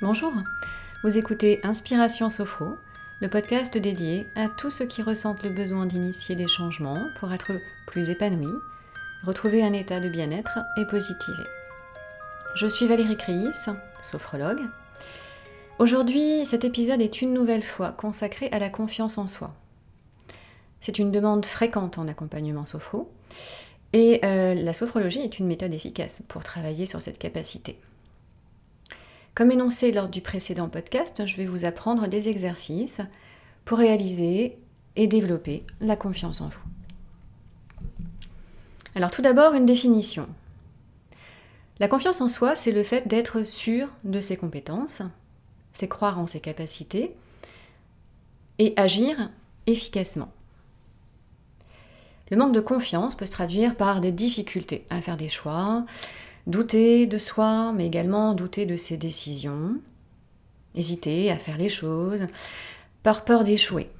Bonjour, vous écoutez Inspiration Sophro, le podcast dédié à tous ceux qui ressentent le besoin d'initier des changements pour être plus épanouis, retrouver un état de bien-être et positiver. Je suis Valérie Créis, sophrologue. Aujourd'hui, cet épisode est une nouvelle fois consacré à la confiance en soi. C'est une demande fréquente en accompagnement sophro et euh, la sophrologie est une méthode efficace pour travailler sur cette capacité. Comme énoncé lors du précédent podcast, je vais vous apprendre des exercices pour réaliser et développer la confiance en vous. Alors tout d'abord, une définition. La confiance en soi, c'est le fait d'être sûr de ses compétences, c'est croire en ses capacités et agir efficacement. Le manque de confiance peut se traduire par des difficultés à faire des choix, douter de soi, mais également douter de ses décisions, hésiter à faire les choses, par peur d'échouer.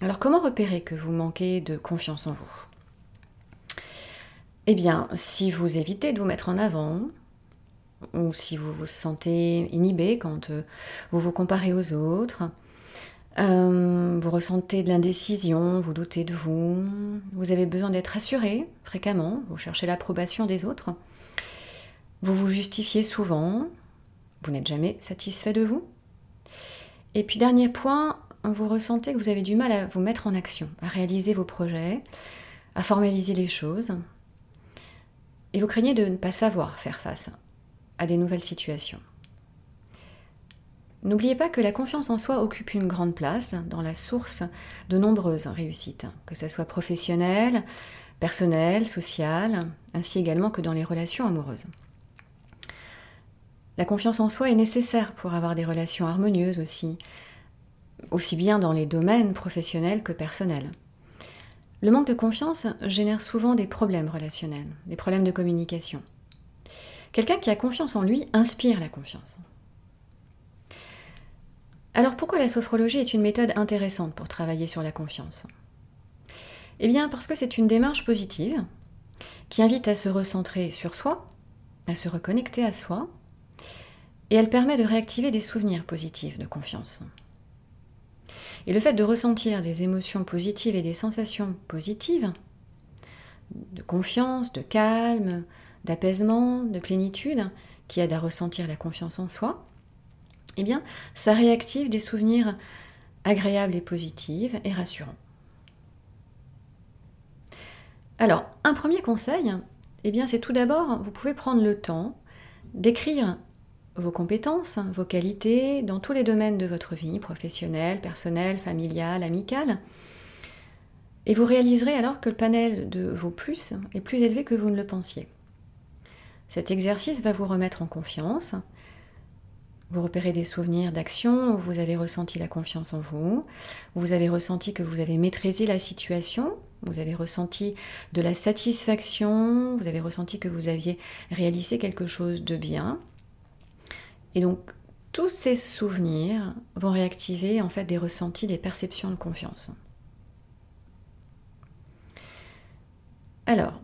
Alors comment repérer que vous manquez de confiance en vous? Eh bien, si vous évitez de vous mettre en avant, ou si vous vous sentez inhibé quand euh, vous vous comparez aux autres, euh, vous ressentez de l'indécision, vous doutez de vous, vous avez besoin d'être rassuré fréquemment, vous cherchez l'approbation des autres, vous vous justifiez souvent, vous n'êtes jamais satisfait de vous. Et puis dernier point, vous ressentez que vous avez du mal à vous mettre en action, à réaliser vos projets, à formaliser les choses. Et vous craignez de ne pas savoir faire face à des nouvelles situations. N'oubliez pas que la confiance en soi occupe une grande place dans la source de nombreuses réussites, que ce soit professionnelle, personnelle, sociale, ainsi également que dans les relations amoureuses. La confiance en soi est nécessaire pour avoir des relations harmonieuses aussi, aussi bien dans les domaines professionnels que personnels. Le manque de confiance génère souvent des problèmes relationnels, des problèmes de communication. Quelqu'un qui a confiance en lui inspire la confiance. Alors pourquoi la sophrologie est une méthode intéressante pour travailler sur la confiance? Eh bien parce que c'est une démarche positive qui invite à se recentrer sur soi, à se reconnecter à soi, et elle permet de réactiver des souvenirs positifs de confiance. Et le fait de ressentir des émotions positives et des sensations positives, de confiance, de calme, d'apaisement, de plénitude, qui aident à ressentir la confiance en soi, eh bien, ça réactive des souvenirs agréables et positifs et rassurants. Alors, un premier conseil, eh bien, c'est tout d'abord, vous pouvez prendre le temps d'écrire vos compétences, vos qualités dans tous les domaines de votre vie, professionnelle, personnelle, familiale, amicale. Et vous réaliserez alors que le panel de vos plus est plus élevé que vous ne le pensiez. Cet exercice va vous remettre en confiance. Vous repérez des souvenirs d'action où vous avez ressenti la confiance en vous, vous avez ressenti que vous avez maîtrisé la situation, vous avez ressenti de la satisfaction, vous avez ressenti que vous aviez réalisé quelque chose de bien, et donc, tous ces souvenirs vont réactiver en fait des ressentis, des perceptions de confiance. Alors,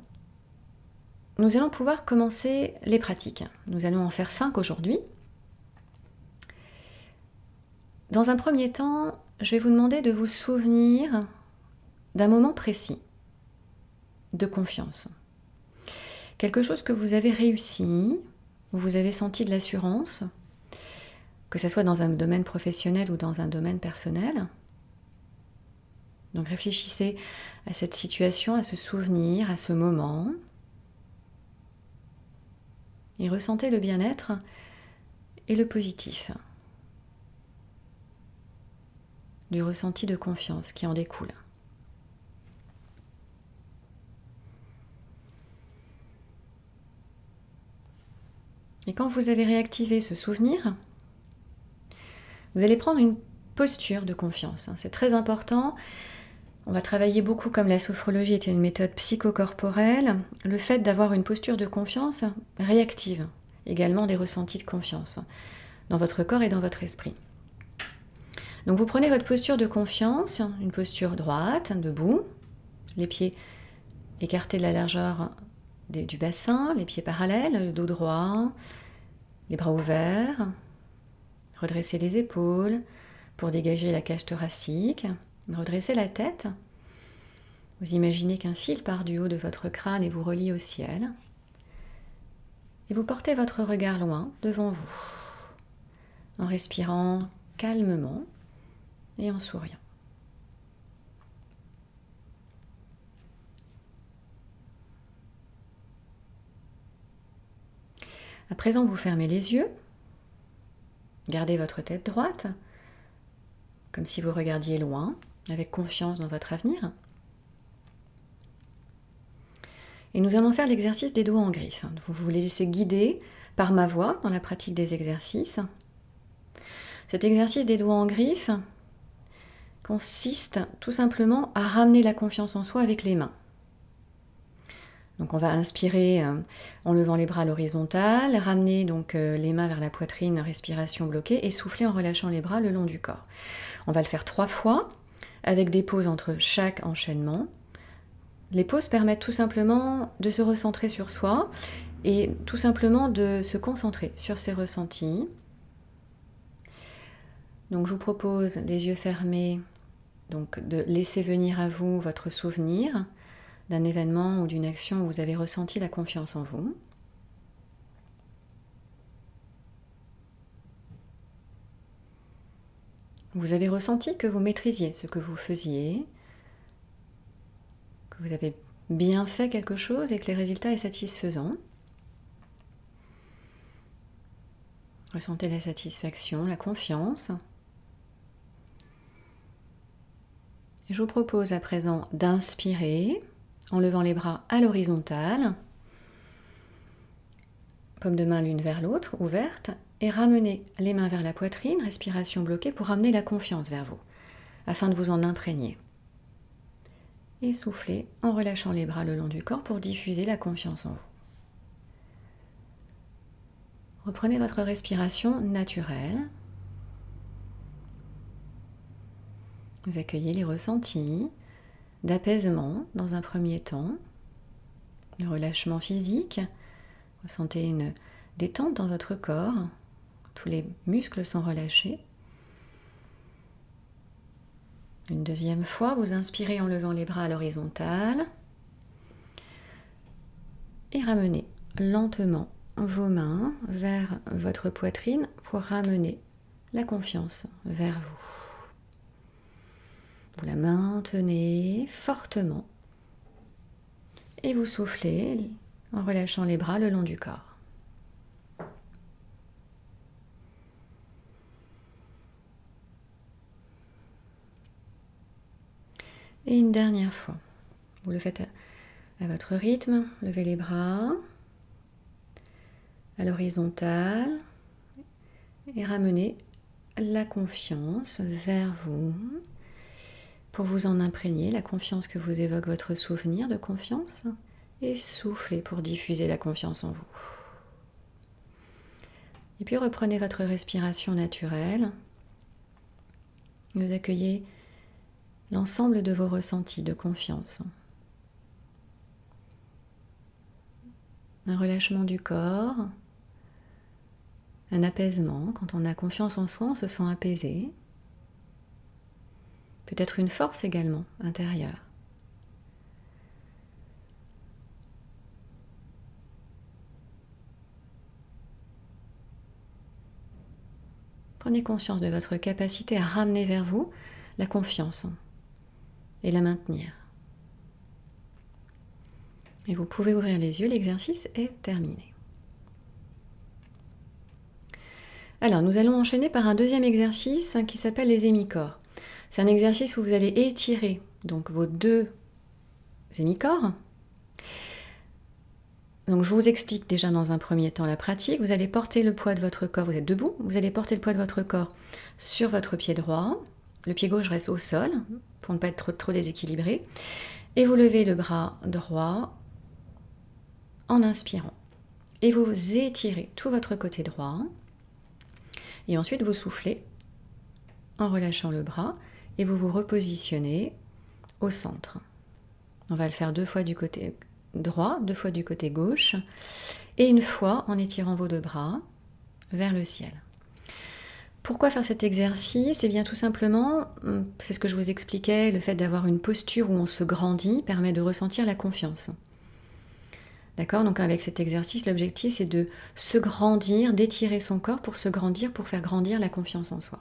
nous allons pouvoir commencer les pratiques. Nous allons en faire cinq aujourd'hui. Dans un premier temps, je vais vous demander de vous souvenir d'un moment précis de confiance. Quelque chose que vous avez réussi, où vous avez senti de l'assurance, que ce soit dans un domaine professionnel ou dans un domaine personnel. Donc réfléchissez à cette situation, à ce souvenir, à ce moment, et ressentez le bien-être et le positif du ressenti de confiance qui en découle. Et quand vous avez réactivé ce souvenir, vous allez prendre une posture de confiance. Hein. C'est très important. On va travailler beaucoup comme la sophrologie est une méthode psychocorporelle. Le fait d'avoir une posture de confiance réactive également des ressentis de confiance dans votre corps et dans votre esprit. Donc vous prenez votre posture de confiance, une posture droite, debout, les pieds écartés de la largeur du bassin, les pieds parallèles, le dos droit, les bras ouverts, Redressez les épaules pour dégager la cage thoracique. Redressez la tête. Vous imaginez qu'un fil part du haut de votre crâne et vous relie au ciel. Et vous portez votre regard loin devant vous, en respirant calmement et en souriant. À présent, vous fermez les yeux, gardez votre tête droite, comme si vous regardiez loin, avec confiance dans votre avenir. Et nous allons faire l'exercice des doigts en griffe. Vous vous laissez guider par ma voix dans la pratique des exercices. Cet exercice des doigts en griffe consiste tout simplement à ramener la confiance en soi avec les mains. On va inspirer euh, en levant les bras à l'horizontale, ramener donc euh, les mains vers la poitrine, respiration bloquée, et souffler en relâchant les bras le long du corps. On va le faire trois fois, avec des pauses entre chaque enchaînement. Les pauses permettent tout simplement de se recentrer sur soi et tout simplement de se concentrer sur ses ressentis. Donc je vous propose les yeux fermés, donc de laisser venir à vous votre souvenir d'un événement ou d'une action vous avez ressenti la confiance en vous. Vous avez ressenti que vous maîtrisiez ce que vous faisiez, que vous avez bien fait quelque chose et que le résultat est satisfaisant. Ressentez la satisfaction, la confiance. Je vous propose à présent d'inspirer en levant les bras à l'horizontale, paume de main l'une vers l'autre, ouverte, et ramenez les mains vers la poitrine, respiration bloquée, pour ramener la confiance vers vous, afin de vous en imprégner. Et soufflez en relâchant les bras le long du corps pour diffuser la confiance en vous. Reprenez votre respiration naturelle. Vous accueillez les ressentis, d'apaisement dans un premier temps, le relâchement physique. Ressentez une détente dans votre corps, tous les muscles sont relâchés. Une deuxième fois, vous inspirez en levant les bras à l'horizontale et ramenez lentement vos mains vers votre poitrine pour ramener la confiance vers vous. Vous la maintenez fortement et vous soufflez en relâchant les bras le long du corps. Et une dernière fois. Vous le faites à, votre rythme. Levez les bras à l'horizontale et ramenez la confiance vers vous pour vous en imprégner, la confiance que vous évoque votre souvenir de confiance, et soufflez pour diffuser la confiance en vous. Et puis reprenez votre respiration naturelle. Vous accueillez l'ensemble de vos ressentis de confiance. Un relâchement du corps, un apaisement. Quand on a confiance en soi, on se sent apaisé peut-être une force également intérieure. Prenez conscience de votre capacité à ramener vers vous la confiance et la maintenir. Et vous pouvez ouvrir les yeux, l'exercice est terminé. Alors, nous allons enchaîner par un deuxième exercice qui s'appelle les hémicorps. C'est un exercice où vous allez étirer donc vos deux hémicorps. Donc je vous explique déjà dans un premier temps la pratique. Vous allez porter le poids de votre corps, vous êtes debout, vous allez porter le poids de votre corps sur votre pied droit. Le pied gauche reste au sol pour ne pas être trop, déséquilibré. Et vous levez le bras droit en inspirant. Et vous étirez tout votre côté droit. Et ensuite vous soufflez en relâchant le bras et vous vous repositionnez au centre. On va le faire deux fois du côté droit, deux fois du côté gauche, et une fois en étirant vos deux bras vers le ciel. Pourquoi faire cet exercice? Eh bien tout simplement, hum, c'est ce que je vous expliquais, le fait d'avoir une posture où on se grandit permet de ressentir la confiance. D'accord? Donc avec cet exercice, l'objectif c'est de se grandir, d'étirer son corps pour se grandir, pour faire grandir la confiance en soi.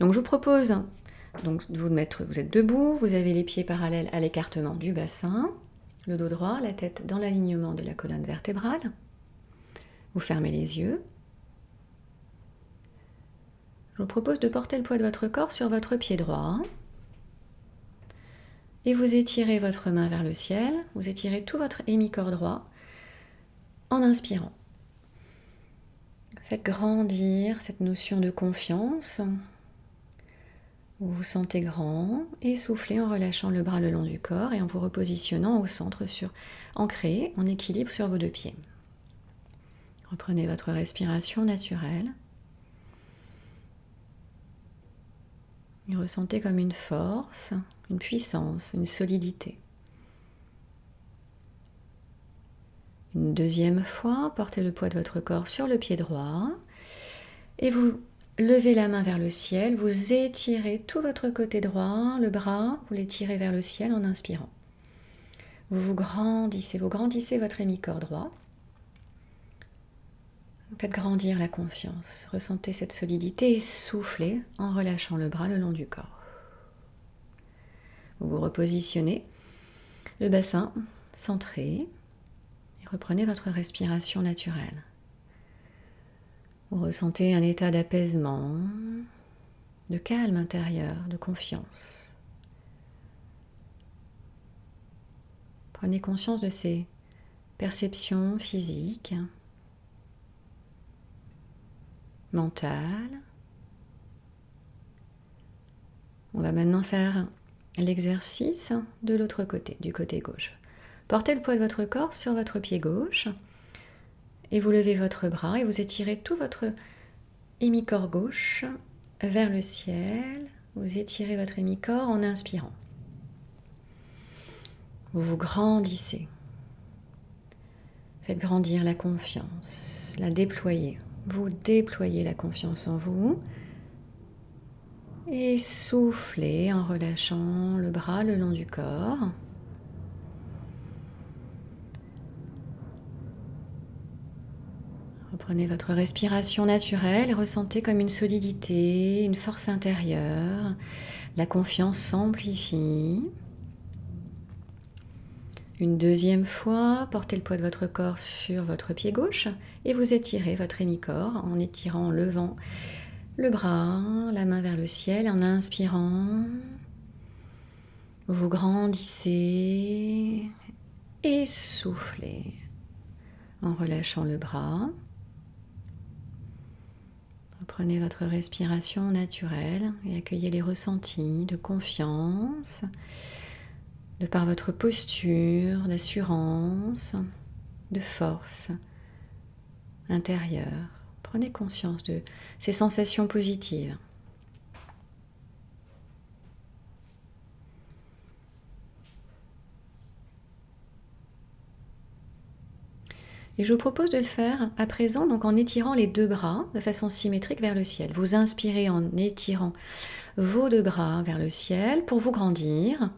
Donc je vous propose donc, de vous mettre, vous êtes debout, vous avez les pieds parallèles à l'écartement du bassin, le dos droit, la tête dans l'alignement de la colonne vertébrale. Vous fermez les yeux. Je vous propose de porter le poids de votre corps sur votre pied droit. Et vous étirez votre main vers le ciel. Vous étirez tout votre hémicorps droit en inspirant. Faites grandir cette notion de confiance. Vous vous sentez grand et soufflez en relâchant le bras le long du corps et en vous repositionnant au centre sur ancré en équilibre sur vos deux pieds. Reprenez votre respiration naturelle. Et ressentez comme une force, une puissance, une solidité. Une deuxième fois, portez le poids de votre corps sur le pied droit et vous levez la main vers le ciel, vous étirez tout votre côté droit, le bras, vous l'étirez vers le ciel en inspirant. Vous vous grandissez, vous grandissez votre hémicorps droit. Faites grandir la confiance. Ressentez cette solidité et soufflez en relâchant le bras le long du corps. Vous vous repositionnez, le bassin centré et reprenez votre respiration naturelle. Vous ressentez un état d'apaisement, de calme intérieur, de confiance. Prenez conscience de ces perceptions physiques mentale. On va maintenant faire l'exercice de l'autre côté, du côté gauche. Portez le poids de votre corps sur votre pied gauche et vous levez votre bras et vous étirez tout votre hémicorps gauche vers le ciel. Vous étirez votre hémicorps en inspirant. Vous vous grandissez. Faites grandir la confiance, la déployer vous déployez la confiance en vous et soufflez en relâchant le bras le long du corps. Reprenez votre respiration naturelle et ressentez comme une solidité, une force intérieure. La confiance s'amplifie. Une deuxième fois, portez le poids de votre corps sur votre pied gauche et vous étirez votre hémicorps en étirant, en levant le bras, la main vers le ciel, en inspirant. Vous grandissez et soufflez en relâchant le bras. Reprenez votre respiration naturelle et accueillez les ressentis de confiance, de par votre posture, d'assurance, de force intérieure. Prenez conscience de ces sensations positives. Et je vous propose de le faire à présent donc en étirant les deux bras de façon symétrique vers le ciel. Vous inspirez en étirant vos deux bras vers le ciel pour vous grandir.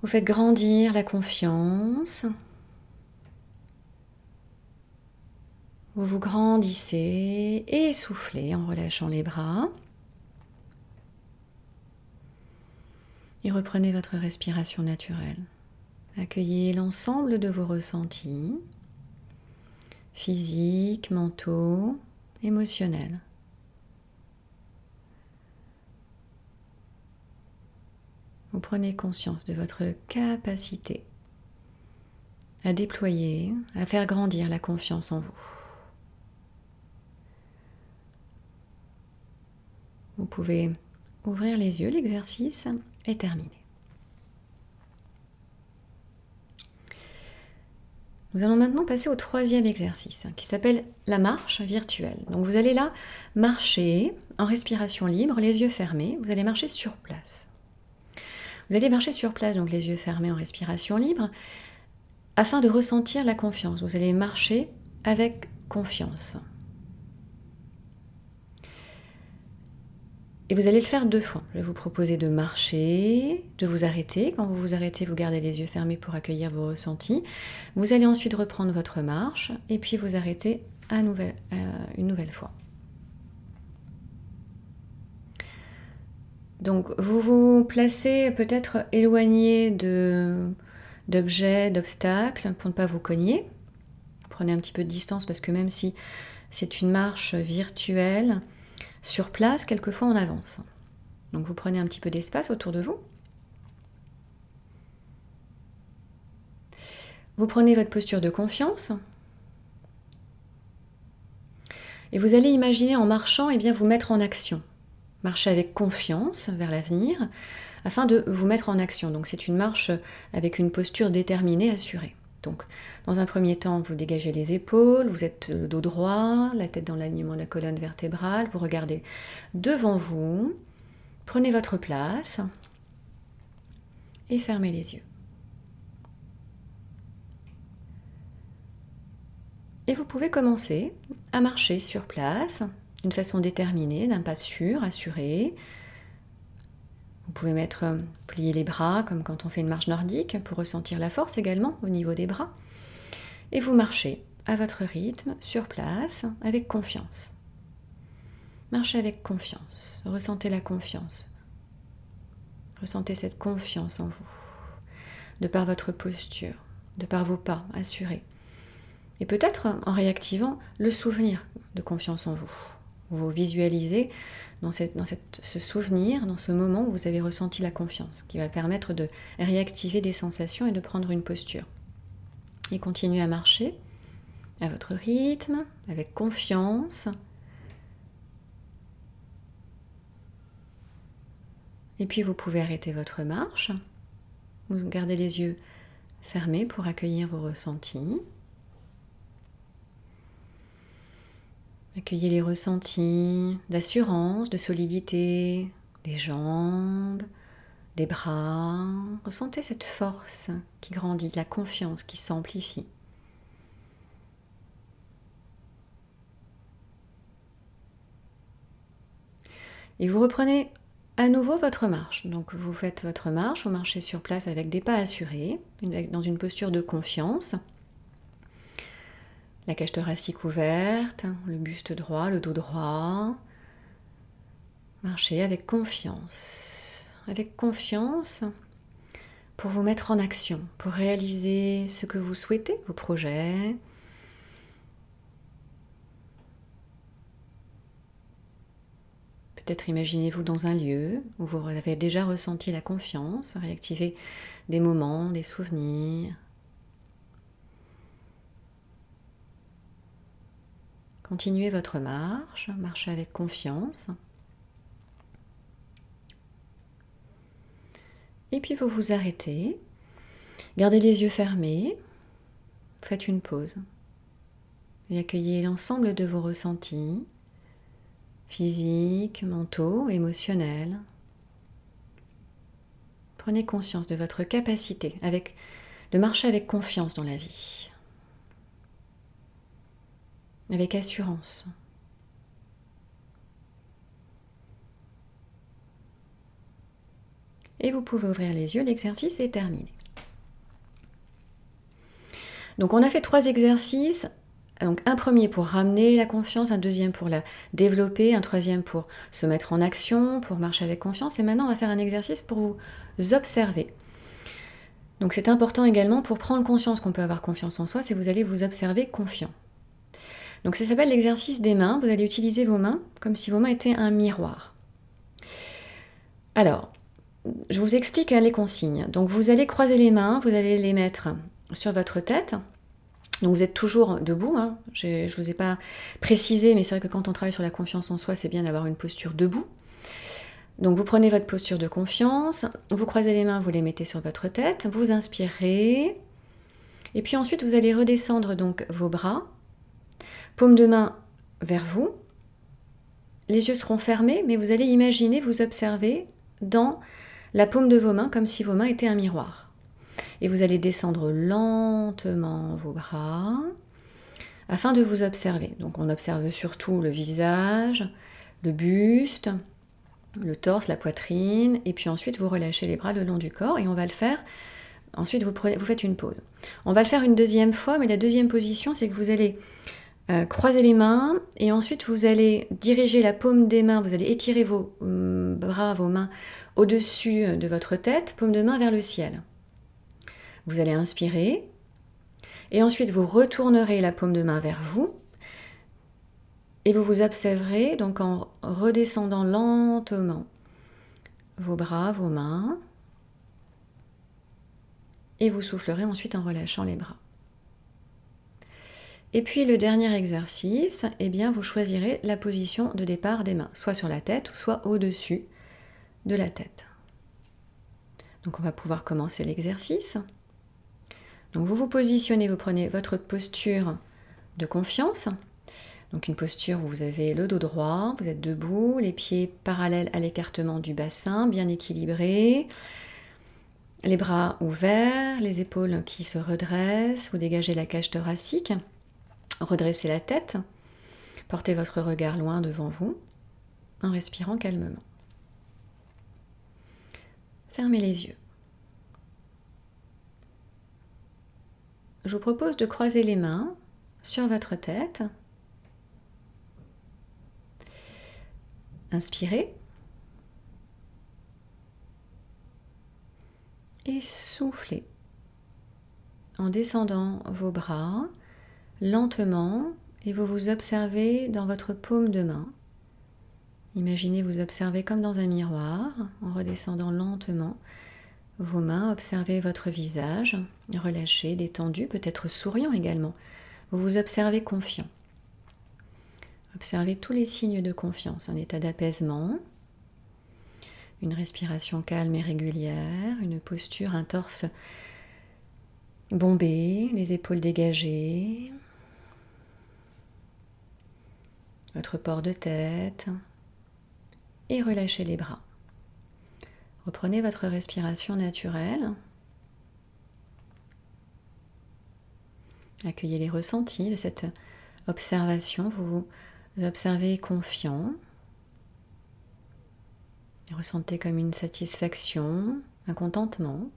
Vous faites grandir la confiance. Vous vous grandissez et soufflez en relâchant les bras. Et reprenez votre respiration naturelle. Accueillez l'ensemble de vos ressentis, physiques, mentaux, émotionnels. vous prenez conscience de votre capacité à déployer, à faire grandir la confiance en vous. Vous pouvez ouvrir les yeux, l'exercice est terminé. Nous allons maintenant passer au troisième exercice qui s'appelle la marche virtuelle. Donc vous allez là marcher en respiration libre, les yeux fermés, vous allez marcher sur place. Vous allez marcher sur place, donc les yeux fermés en respiration libre, afin de ressentir la confiance. Vous allez marcher avec confiance. Et vous allez le faire deux fois. Je vais vous proposer de marcher, de vous arrêter. Quand vous vous arrêtez, vous gardez les yeux fermés pour accueillir vos ressentis. Vous allez ensuite reprendre votre marche et puis vous arrêter à euh, une nouvelle fois. Donc vous vous placez peut-être éloigné d'objets, d'obstacles pour ne pas vous cogner. Prenez un petit peu de distance parce que même si c'est une marche virtuelle, sur place, quelquefois on avance. Donc vous prenez un petit peu d'espace autour de vous. Vous prenez votre posture de confiance. Et vous allez imaginer en marchant et eh bien, vous mettre en action. Marcher avec confiance vers l'avenir afin de vous mettre en action. Donc c'est une marche avec une posture déterminée, assurée. Dans un premier temps, vous dégagez les épaules, vous êtes le dos droit, la tête dans l'alignement de la colonne vertébrale, vous regardez devant vous, prenez votre place et fermez les yeux. Et vous pouvez commencer à marcher sur place d'une façon déterminée, d'un pas sûr, assuré. Vous pouvez mettre, euh, plier les bras comme quand on fait une marche nordique pour ressentir la force également au niveau des bras. Et vous marchez à votre rythme, sur place, avec confiance. Marchez avec confiance. Ressentez la confiance. Ressentez cette confiance en vous. De par votre posture, de par vos pas assurés. Et peut-être en réactivant le souvenir de confiance en vous. Vous visualisez dans, ce souvenir, dans ce moment où vous avez ressenti la confiance, qui va permettre de réactiver des sensations et de prendre une posture. Et continuez à marcher à votre rythme, avec confiance. Et puis vous pouvez arrêter votre marche. Vous gardez les yeux fermés pour accueillir vos ressentis. Accueillez les ressentis d'assurance, de solidité des jambes, des bras. Ressentez cette force qui grandit, la confiance qui s'amplifie. Et vous reprenez à nouveau votre marche. Donc vous faites votre marche, vous marchez sur place avec des pas assurés, dans une posture de confiance la cage thoracique ouverte, le buste droit, le dos droit. Marchez avec confiance, avec confiance pour vous mettre en action, pour réaliser ce que vous souhaitez, vos projets. Peut-être imaginez-vous dans un lieu où vous avez déjà ressenti la confiance, réactiver des moments, des souvenirs, Continuez votre marche, marchez avec confiance. Et puis vous vous arrêtez, gardez les yeux fermés, faites une pause et accueillez l'ensemble de vos ressentis physiques, mentaux, émotionnels. Prenez conscience de votre capacité de marcher avec confiance dans la vie avec assurance. Et vous pouvez ouvrir les yeux, l'exercice est terminé. Donc on a fait trois exercices. Un premier pour ramener la confiance, un deuxième pour la développer, un troisième pour se mettre en action, pour marcher avec confiance. Et maintenant on va faire un exercice pour vous observer. Donc c'est important également pour prendre conscience qu'on peut avoir confiance en soi, c'est vous allez vous observer confiant. Donc ça s'appelle l'exercice des mains. Vous allez utiliser vos mains comme si vos mains étaient un miroir. Alors, je vous explique hein, les consignes. Donc vous allez croiser les mains, vous allez les mettre sur votre tête. Donc vous êtes toujours debout. Hein. Je ne vous ai pas précisé, mais c'est vrai que quand on travaille sur la confiance en soi, c'est bien d'avoir une posture debout. Donc vous prenez votre posture de confiance, vous croisez les mains, vous les mettez sur votre tête, vous inspirez, et puis ensuite vous allez redescendre donc vos bras Paume de main vers vous. Les yeux seront fermés, mais vous allez imaginer vous observer dans la paume de vos mains comme si vos mains étaient un miroir. Et vous allez descendre lentement vos bras afin de vous observer. Donc on observe surtout le visage, le buste, le torse, la poitrine, et puis ensuite vous relâchez les bras le long du corps, et on va le faire. Ensuite, vous, vous faites une pause. On va le faire une deuxième fois, mais la deuxième position, c'est que vous allez euh, croiser les mains, et ensuite vous allez diriger la paume des mains, vous allez étirer vos hum, bras, vos mains au-dessus de votre tête, paume de main vers le ciel. Vous allez inspirer, et ensuite vous retournerez la paume de main vers vous, et vous vous observerez donc en redescendant lentement vos bras, vos mains. Et vous soufflerez ensuite en relâchant les bras. Et puis le dernier exercice, eh bien vous choisirez la position de départ des mains, soit sur la tête ou soit au-dessus de la tête. Donc on va pouvoir commencer l'exercice. Donc vous vous positionnez, vous prenez votre posture de confiance. Donc une posture où vous avez le dos droit, vous êtes debout, les pieds parallèles à l'écartement du bassin, bien équilibrés, les bras ouverts, les épaules qui se redressent, vous dégagez la cage thoracique, redressez la tête, portez votre regard loin devant vous en respirant calmement. Fermez les yeux. Je vous propose de croiser les mains sur votre tête Inspirez. Et soufflez en descendant vos bras lentement et vous vous observez dans votre paume de main. Imaginez vous observer comme dans un miroir en redescendant lentement vos mains, observez votre visage relâché, détendu, peut-être souriant également. Vous vous observez confiant. Observez tous les signes de confiance, un état d'apaisement, une respiration calme et régulière, une posture, un torse bombé, les épaules dégagées, votre port de tête et relâchez les bras. Reprenez votre respiration naturelle. Accueillez les ressentis de cette observation. Vous vous observez confiant. Ressentez comme une satisfaction, un contentement,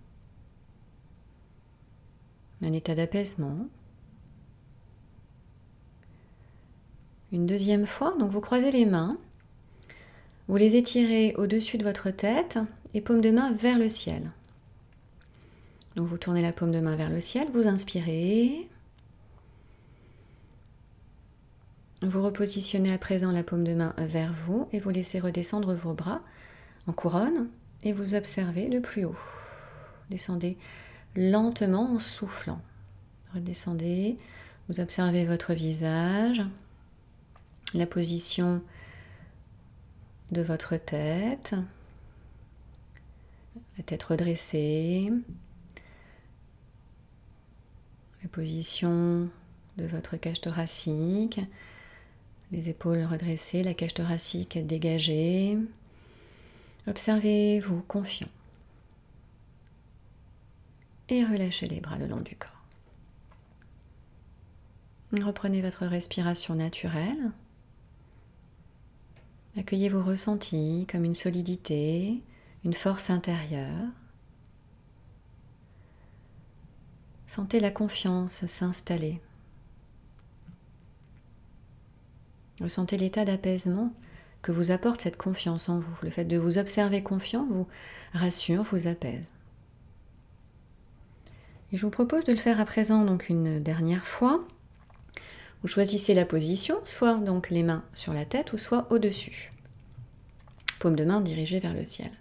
un état d'apaisement. Une deuxième fois, donc vous croisez les mains, vous les étirez au-dessus de votre tête et paume de main vers le ciel. Donc vous tournez la paume de main vers le ciel, vous inspirez, Vous repositionnez à présent la paume de main vers vous et vous laissez redescendre vos bras en couronne et vous observez de plus haut. Descendez lentement en soufflant. Redescendez, vous observez votre visage, la position de votre tête, la tête redressée, la position de votre cage thoracique, les épaules redressées, la cage thoracique dégagée. Observez-vous confiant. Et relâchez les bras le long du corps. Reprenez votre respiration naturelle. Accueillez vos ressentis comme une solidité, une force intérieure. Sentez la confiance s'installer Ressentez l'état d'apaisement que vous apporte cette confiance en vous. Le fait de vous observer confiant vous rassure, vous apaise. Et je vous propose de le faire à présent donc une dernière fois. Vous choisissez la position, soit donc les mains sur la tête ou soit au-dessus. Paume de main dirigée vers le ciel.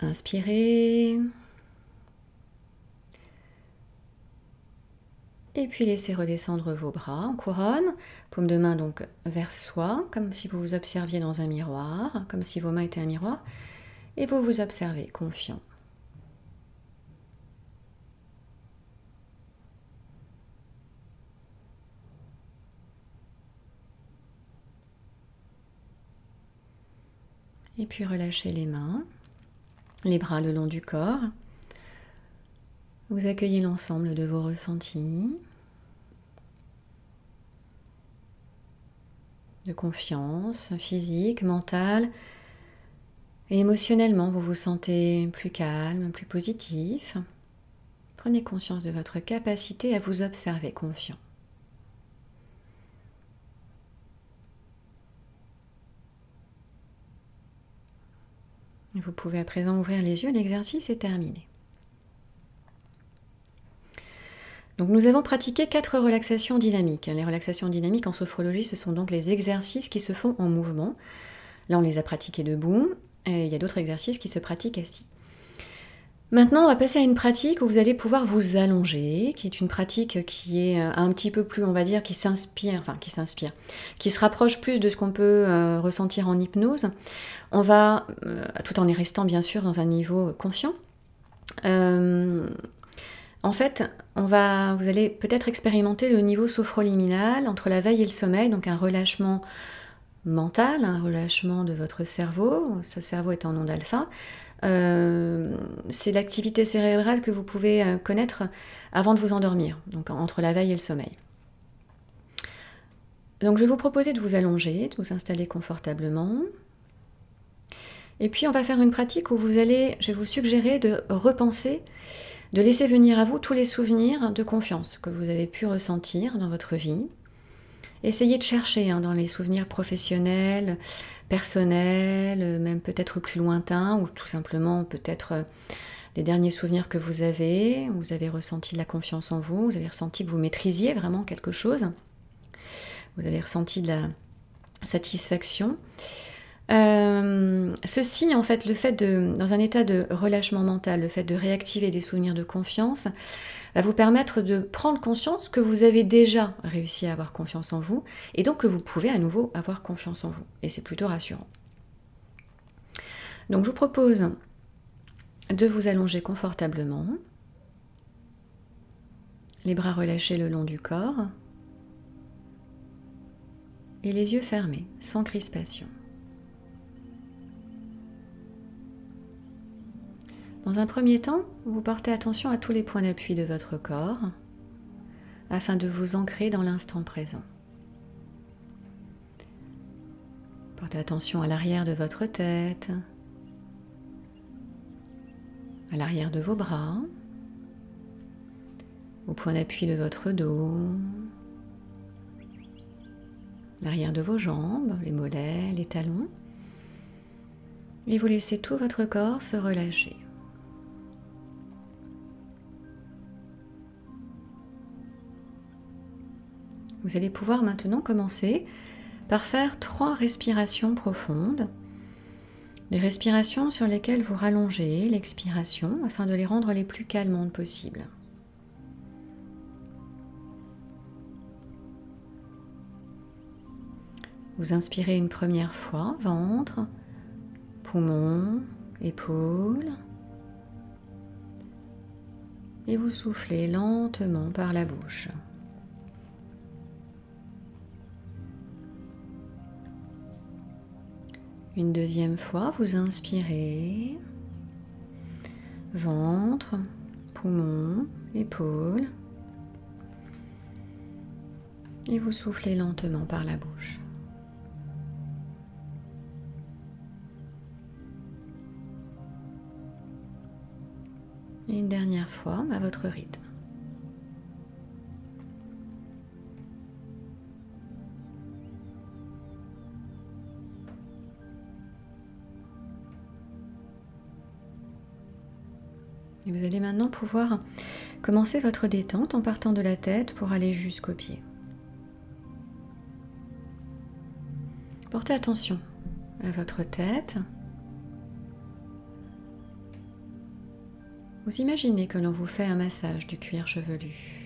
Inspirez. Et puis laissez redescendre vos bras en couronne, paume de main donc vers soi, comme si vous vous observiez dans un miroir, comme si vos mains étaient un miroir, et vous vous observez confiant. Et puis relâchez les mains, les bras le long du corps. Vous accueillez l'ensemble de vos ressentis. de confiance physique, mentale et émotionnellement. Vous vous sentez plus calme, plus positif. Prenez conscience de votre capacité à vous observer confiant. Vous pouvez à présent ouvrir les yeux, l'exercice est terminé. Donc nous avons pratiqué quatre relaxations dynamiques. Les relaxations dynamiques en sophrologie, ce sont donc les exercices qui se font en mouvement. Là, on les a pratiqués debout, et il y a d'autres exercices qui se pratiquent assis. Maintenant, on va passer à une pratique où vous allez pouvoir vous allonger, qui est une pratique qui est euh, un petit peu plus, on va dire, qui s'inspire, enfin qui s'inspire, qui se rapproche plus de ce qu'on peut euh, ressentir en hypnose. On va, euh, tout en y restant bien sûr dans un niveau conscient, en fait, on va, vous allez peut-être expérimenter le niveau sophroliminal entre la veille et le sommeil, donc un relâchement mental, un relâchement de votre cerveau, ce cerveau est en onde alpha. Euh, c'est l'activité cérébrale que vous pouvez euh, connaître avant de vous endormir, donc entre la veille et le sommeil. Donc je vais vous proposer de vous allonger, de vous installer confortablement. Et puis on va faire une pratique où vous allez, je vais vous suggérer de repenser de laisser venir à vous tous les souvenirs de confiance que vous avez pu ressentir dans votre vie. Essayez de chercher hein, dans les souvenirs professionnels, personnels, même peut-être plus lointains, ou tout simplement peut-être euh, les derniers souvenirs que vous avez, vous avez ressenti de la confiance en vous, vous avez ressenti que vous maîtrisiez vraiment quelque chose, vous avez ressenti de la satisfaction. Euh, ceci, en fait, le fait de, dans un état de relâchement mental, le fait de réactiver des souvenirs de confiance, va vous permettre de prendre conscience que vous avez déjà réussi à avoir confiance en vous, et donc que vous pouvez à nouveau avoir confiance en vous. Et c'est plutôt rassurant. Donc je vous propose de vous allonger confortablement, les bras relâchés le long du corps, et les yeux fermés, sans crispation. Dans un premier temps, vous portez attention à tous les points d'appui de votre corps afin de vous ancrer dans l'instant présent. Portez attention à l'arrière de votre tête, à l'arrière de vos bras, au point d'appui de votre dos, l'arrière de vos jambes, les mollets, les talons, et vous laissez tout votre corps se relâcher. Vous allez pouvoir maintenant commencer par faire trois respirations profondes. Des respirations sur lesquelles vous rallongez l'expiration afin de les rendre les plus calmantes possibles. Vous inspirez une première fois, ventre, poumon, épaules. Et vous soufflez lentement par la bouche. Une deuxième fois, vous inspirez, ventre, poumon, épaule, et vous soufflez lentement par la bouche. Et une dernière fois à votre rythme. Vous allez maintenant pouvoir commencer votre détente en partant de la tête pour aller jusqu'aux pieds. Portez attention à votre tête. Vous imaginez que l'on vous fait un massage du cuir chevelu.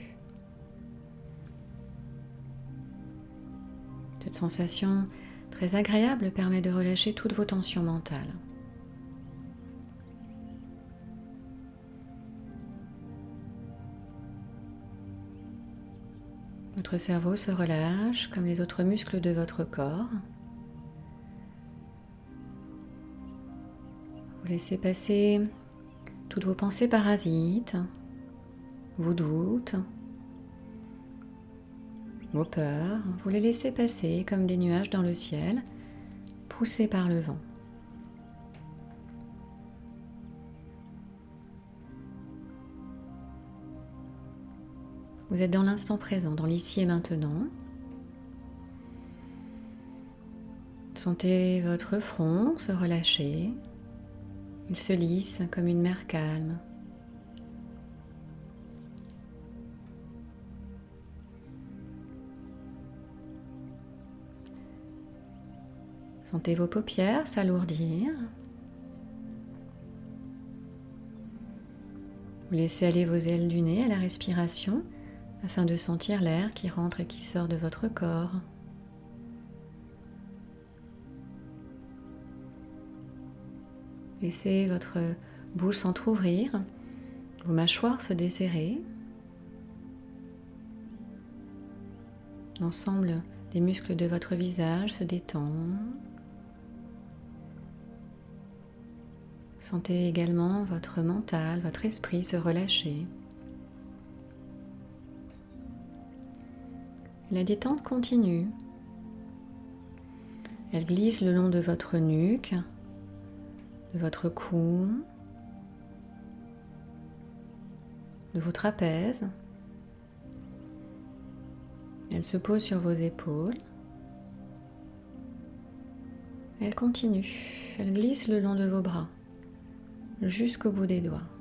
Cette sensation très agréable permet de relâcher toutes vos tensions mentales. Votre cerveau se relâche comme les autres muscles de votre corps. Vous laissez passer toutes vos pensées parasites, vos doutes, vos peurs, vous les laissez passer comme des nuages dans le ciel, poussés par le vent. Vous êtes dans l'instant présent, dans l'ici et maintenant. Sentez votre front se relâcher. Il se lisse comme une mer calme. Sentez vos paupières s'alourdir. Vous laissez aller vos ailes du nez à la respiration afin de sentir l'air qui rentre et qui sort de votre corps. Laissez votre bouche s'entr'ouvrir, vos mâchoires se desserrer. L'ensemble des muscles de votre visage se détend. Sentez également votre mental, votre esprit se relâcher. La détente continue. Elle glisse le long de votre nuque, de votre cou, de vos trapèzes. Elle se pose sur vos épaules. Elle continue. Elle glisse le long de vos bras jusqu'au bout des doigts.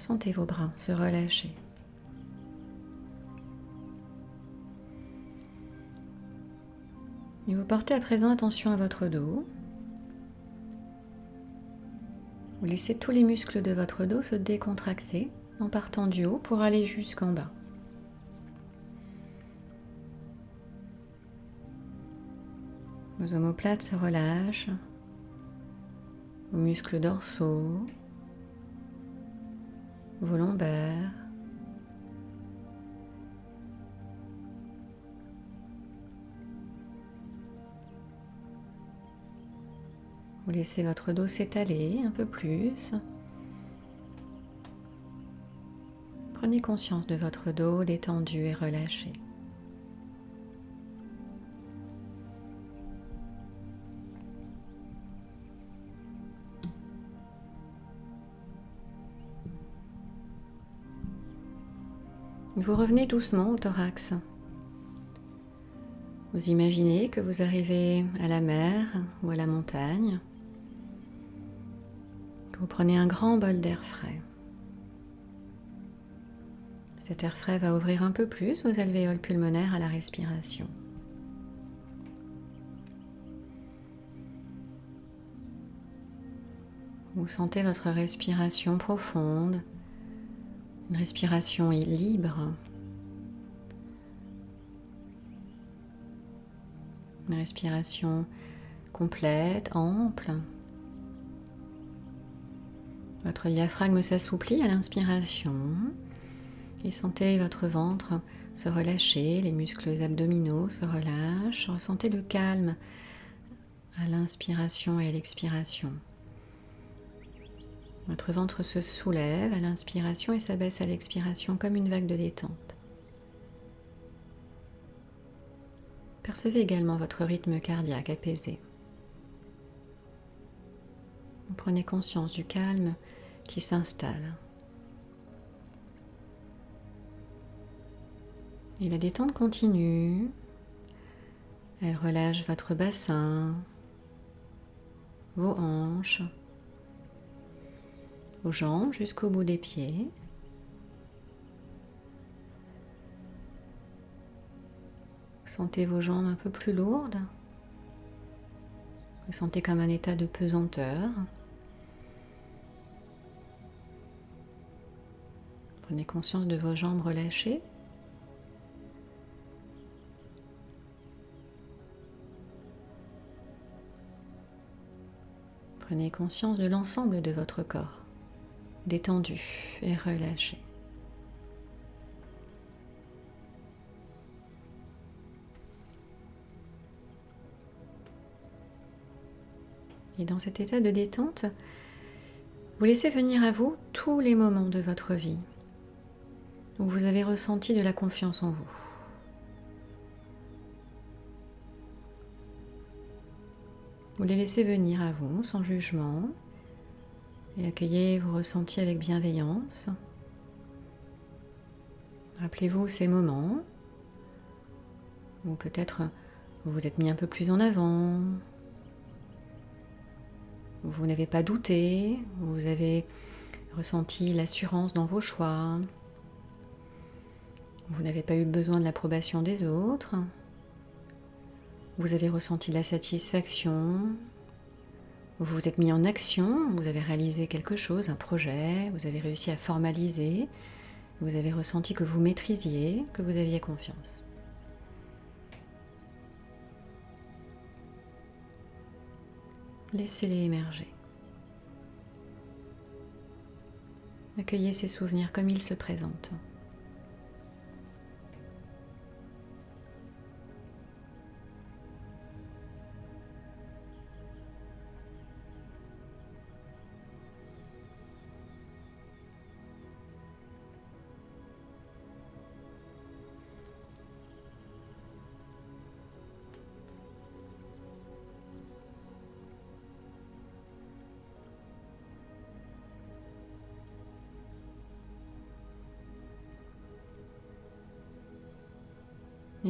Sentez vos bras se relâcher. Et vous portez à présent attention à votre dos. Vous laissez tous les muscles de votre dos se décontracter en partant du haut pour aller jusqu'en bas. Vos omoplates se relâchent, vos muscles dorsaux, vos lombaires. Vous laissez votre dos s'étaler un peu plus. Prenez conscience de votre dos détendu et relâché. Vous revenez doucement au thorax. Vous imaginez que vous arrivez à la mer ou à la montagne. Vous prenez un grand bol d'air frais. Cet air frais va ouvrir un peu plus vos alvéoles pulmonaires à la respiration. Vous sentez votre respiration profonde une respiration est libre. Une respiration complète, ample. Votre diaphragme s'assouplit à l'inspiration et sentez votre ventre se relâcher, les muscles abdominaux se relâchent. Ressentez le calme à l'inspiration et à l'expiration. Votre ventre se soulève à l'inspiration et s'abaisse à l'expiration comme une vague de détente. Percevez également votre rythme cardiaque apaisé. Vous prenez conscience du calme qui s'installe. Et la détente continue. Elle relâche votre bassin, vos hanches, vos jambes jusqu'au bout des pieds. Sentez vos jambes un peu plus lourdes. Vous sentez comme un état de pesanteur. Prenez conscience de vos jambes relâchées. Prenez conscience de l'ensemble de votre corps détendu et relâché. Et dans cet état de détente, Vous laissez venir à vous tous les moments de votre vie où vous avez ressenti de la confiance en vous. Vous les laissez venir à vous sans jugement et accueillez vos ressentis avec bienveillance. Rappelez-vous ces moments où peut-être vous vous êtes mis un peu plus en avant, vous n'avez pas douté, vous avez ressenti l'assurance dans vos choix, vous n'avez pas eu besoin de l'approbation des autres, vous avez ressenti la satisfaction, vous vous êtes mis en action, vous avez réalisé quelque chose, un projet, vous avez réussi à formaliser, vous avez ressenti que vous maîtrisiez, que vous aviez confiance. Laissez-les émerger. Accueillez ces souvenirs comme ils se présentent.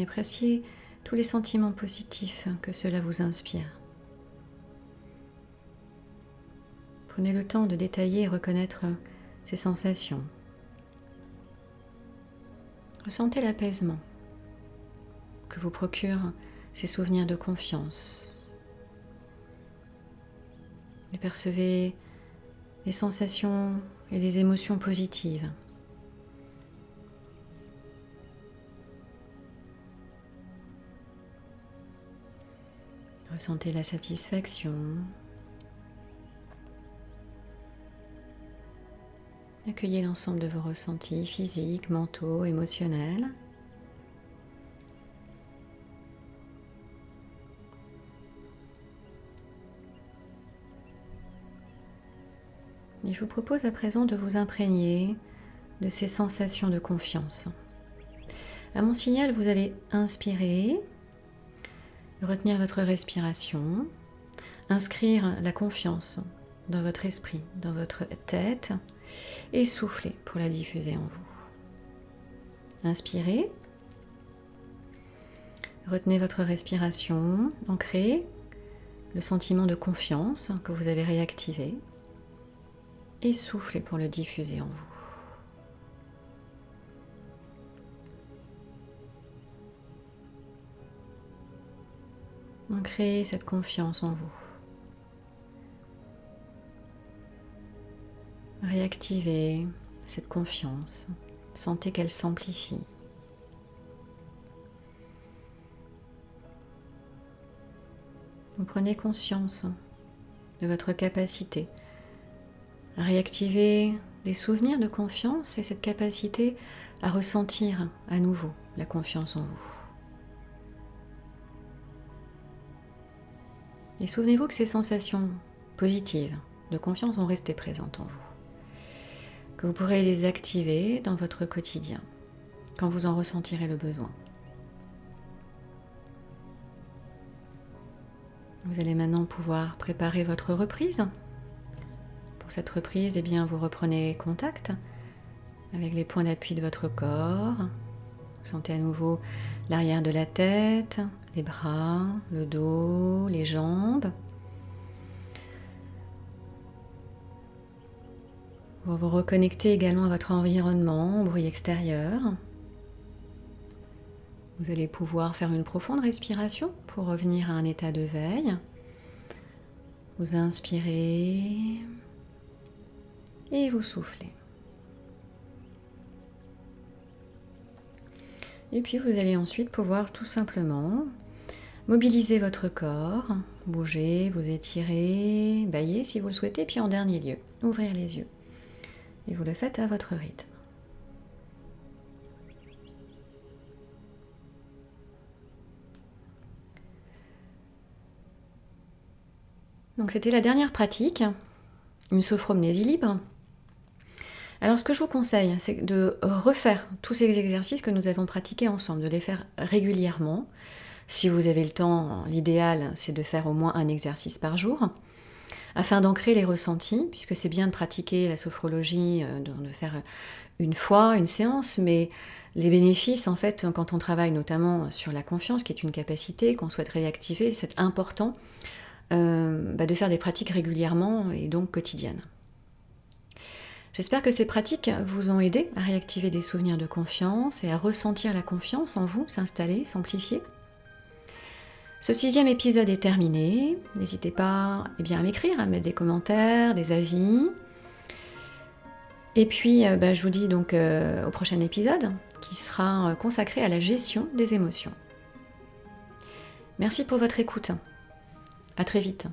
Appréciez tous les sentiments positifs que cela vous inspire. Prenez le temps de détailler et reconnaître ces sensations. Ressentez l'apaisement que vous procurent ces souvenirs de confiance. Et percevez les sensations et les émotions positives. Ressentez la satisfaction. Accueillez l'ensemble de vos ressentis physiques, mentaux, émotionnels. Et je vous propose à présent de vous imprégner de ces sensations de confiance. À mon signal, vous allez inspirer retenir votre respiration, inscrire la confiance dans votre esprit, dans votre tête et souffler pour la diffuser en vous. Inspirez. Retenez votre respiration, ancrez le sentiment de confiance que vous avez réactivé et soufflez pour le diffuser en vous. Créez cette confiance en vous. Réactivez cette confiance. Sentez qu'elle s'amplifie. Vous prenez conscience de votre capacité à réactiver des souvenirs de confiance et cette capacité à ressentir à nouveau la confiance en vous. Et souvenez-vous que ces sensations positives de confiance vont rester présentes en vous. Que vous pourrez les activer dans votre quotidien quand vous en ressentirez le besoin. Vous allez maintenant pouvoir préparer votre reprise. Pour cette reprise, eh bien, vous reprenez contact avec les points d'appui de votre corps. Sentez à nouveau l'arrière de la tête, les bras, le dos, les jambes. Vous vous reconnectez également à votre environnement, au bruit extérieur. Vous allez pouvoir faire une profonde respiration pour revenir à un état de veille. Vous inspirez et vous soufflez. Et puis vous allez ensuite pouvoir tout simplement mobiliser votre corps, bouger, vous étirer, bailler si vous le souhaitez, puis en dernier lieu, ouvrir les yeux. Et vous le faites à votre rythme. Donc c'était la dernière pratique une sophromnésie libre. Alors ce que je vous conseille, c'est de refaire tous ces exercices que nous avons pratiqués ensemble, de les faire régulièrement. Si vous avez le temps, l'idéal, c'est de faire au moins un exercice par jour, afin d'ancrer les ressentis, puisque c'est bien de pratiquer la sophrologie, euh, de faire une fois une séance, mais les bénéfices, en fait, quand on travaille notamment sur la confiance, qui est une capacité qu'on souhaite réactiver, c'est important euh, bah, de faire des pratiques régulièrement et donc quotidiennes. J'espère que ces pratiques vous ont aidé à réactiver des souvenirs de confiance et à ressentir la confiance en vous s'installer, s'amplifier. Ce sixième épisode est terminé. N'hésitez pas eh à m'écrire, à mettre des commentaires, des avis. Et puis, euh, bah, je vous dis donc euh, au prochain épisode qui sera euh, consacré à la gestion des émotions. Merci pour votre écoute. À très vite.